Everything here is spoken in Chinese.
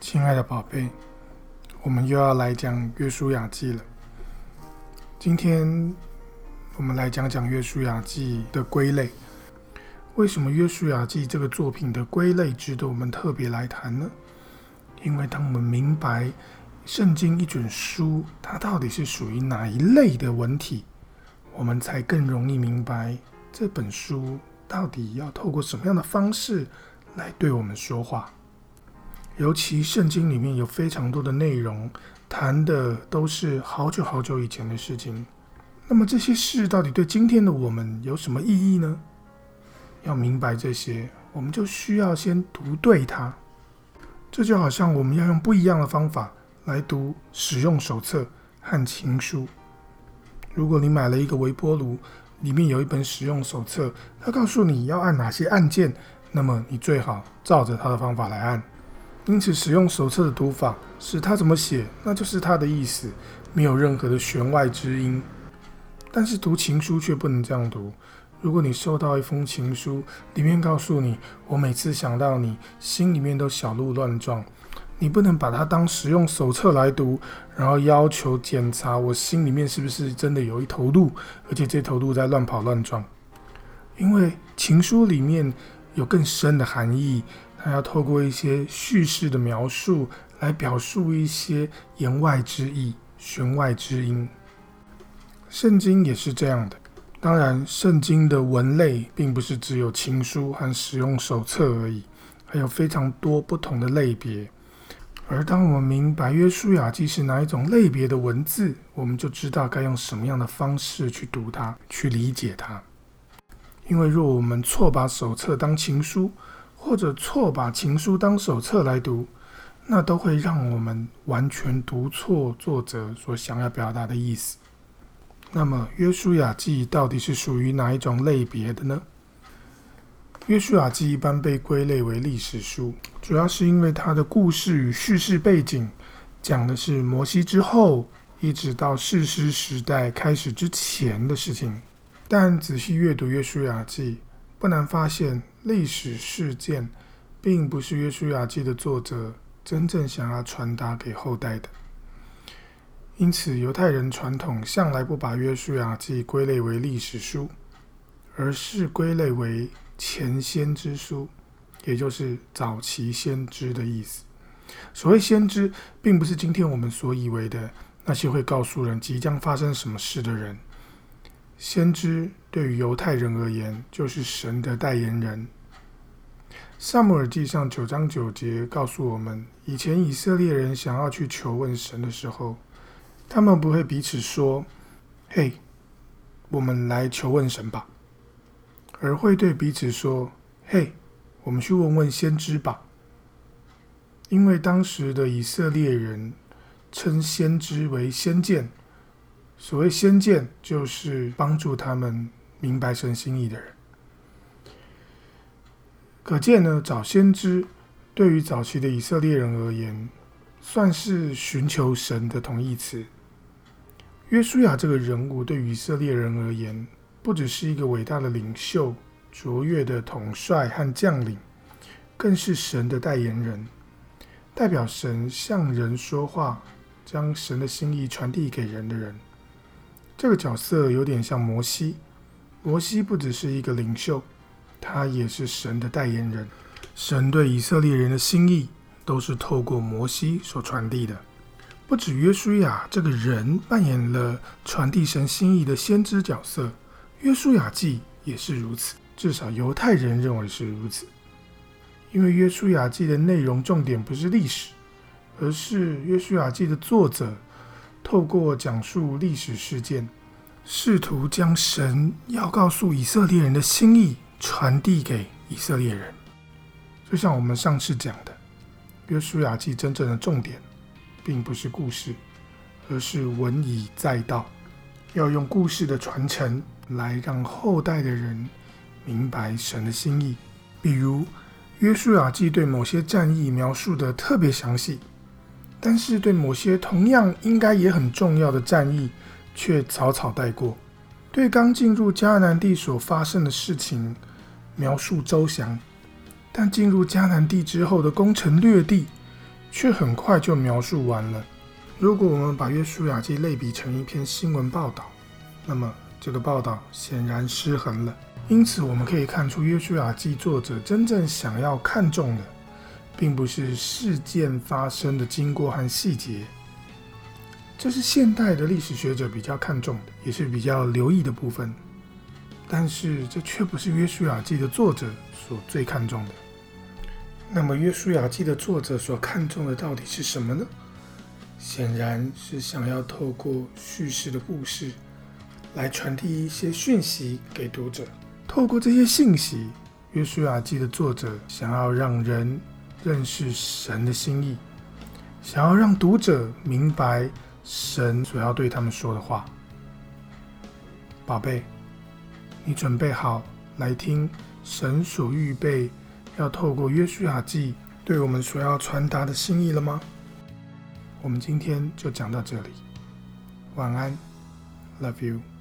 亲爱的宝贝，我们又要来讲《约书亚记》了。今天我们来讲讲《约书亚记》的归类。为什么《约书亚记》这个作品的归类值得我们特别来谈呢？因为当我们明白圣经一卷书它到底是属于哪一类的文体，我们才更容易明白这本书到底要透过什么样的方式来对我们说话。尤其圣经里面有非常多的内容，谈的都是好久好久以前的事情。那么这些事到底对今天的我们有什么意义呢？要明白这些，我们就需要先读对它。这就好像我们要用不一样的方法来读使用手册和情书。如果你买了一个微波炉，里面有一本使用手册，它告诉你要按哪些按键，那么你最好照着它的方法来按。因此，使用手册的读法是它怎么写，那就是它的意思，没有任何的弦外之音。但是读情书却不能这样读。如果你收到一封情书，里面告诉你“我每次想到你，心里面都小鹿乱撞”，你不能把它当使用手册来读，然后要求检查我心里面是不是真的有一头鹿，而且这头鹿在乱跑乱撞。因为情书里面有更深的含义。还要透过一些叙事的描述来表述一些言外之意、弦外之音。圣经也是这样的。当然，圣经的文类并不是只有情书和使用手册而已，还有非常多不同的类别。而当我们明白约书亚记是哪一种类别的文字，我们就知道该用什么样的方式去读它、去理解它。因为若我们错把手册当情书，或者错把情书当手册来读，那都会让我们完全读错作者所想要表达的意思。那么，约书亚记到底是属于哪一种类别的呢？约书亚记一般被归类为历史书，主要是因为它的故事与叙事背景讲的是摩西之后，一直到士师时代开始之前的事情。但仔细阅读约书亚记，不难发现。历史事件并不是约书亚记的作者真正想要传达给后代的，因此犹太人传统向来不把约书亚记归类为历史书，而是归类为前先知书，也就是早期先知的意思。所谓先知，并不是今天我们所以为的那些会告诉人即将发生什么事的人。先知对于犹太人而言，就是神的代言人。撒母耳记上九章九节告诉我们，以前以色列人想要去求问神的时候，他们不会彼此说：“嘿，我们来求问神吧。”而会对彼此说：“嘿，我们去问问先知吧。”因为当时的以色列人称先知为先见，所谓先见，就是帮助他们明白神心意的人。可见呢，找先知对于早期的以色列人而言，算是寻求神的同义词。约书亚这个人物对于以色列人而言，不只是一个伟大的领袖、卓越的统帅和将领，更是神的代言人，代表神向人说话，将神的心意传递给人的人。这个角色有点像摩西，摩西不只是一个领袖。他也是神的代言人，神对以色列人的心意都是透过摩西所传递的。不止约书亚这个人扮演了传递神心意的先知角色，约书亚记也是如此，至少犹太人认为是如此。因为约书亚记的内容重点不是历史，而是约书亚记的作者透过讲述历史事件，试图将神要告诉以色列人的心意。传递给以色列人，就像我们上次讲的，《约书亚记》真正的重点，并不是故事，而是文以载道，要用故事的传承来让后代的人明白神的心意。比如，《约书亚记》对某些战役描述得特别详细，但是对某些同样应该也很重要的战役，却草草带过。对刚进入迦南地所发生的事情，描述周详，但进入迦南地之后的攻城略地，却很快就描述完了。如果我们把《约书亚记》类比成一篇新闻报道，那么这个报道显然失衡了。因此，我们可以看出，《约书亚记》作者真正想要看重的，并不是事件发生的经过和细节。这是现代的历史学者比较看重的，也是比较留意的部分。但是，这却不是《约书亚记》的作者所最看重的。那么，《约书亚记》的作者所看重的到底是什么呢？显然是想要透过叙事的故事，来传递一些讯息给读者。透过这些信息，《约书亚记》的作者想要让人认识神的心意，想要让读者明白。神所要对他们说的话，宝贝，你准备好来听神所预备要透过约书亚记对我们所要传达的心意了吗？我们今天就讲到这里，晚安，Love you。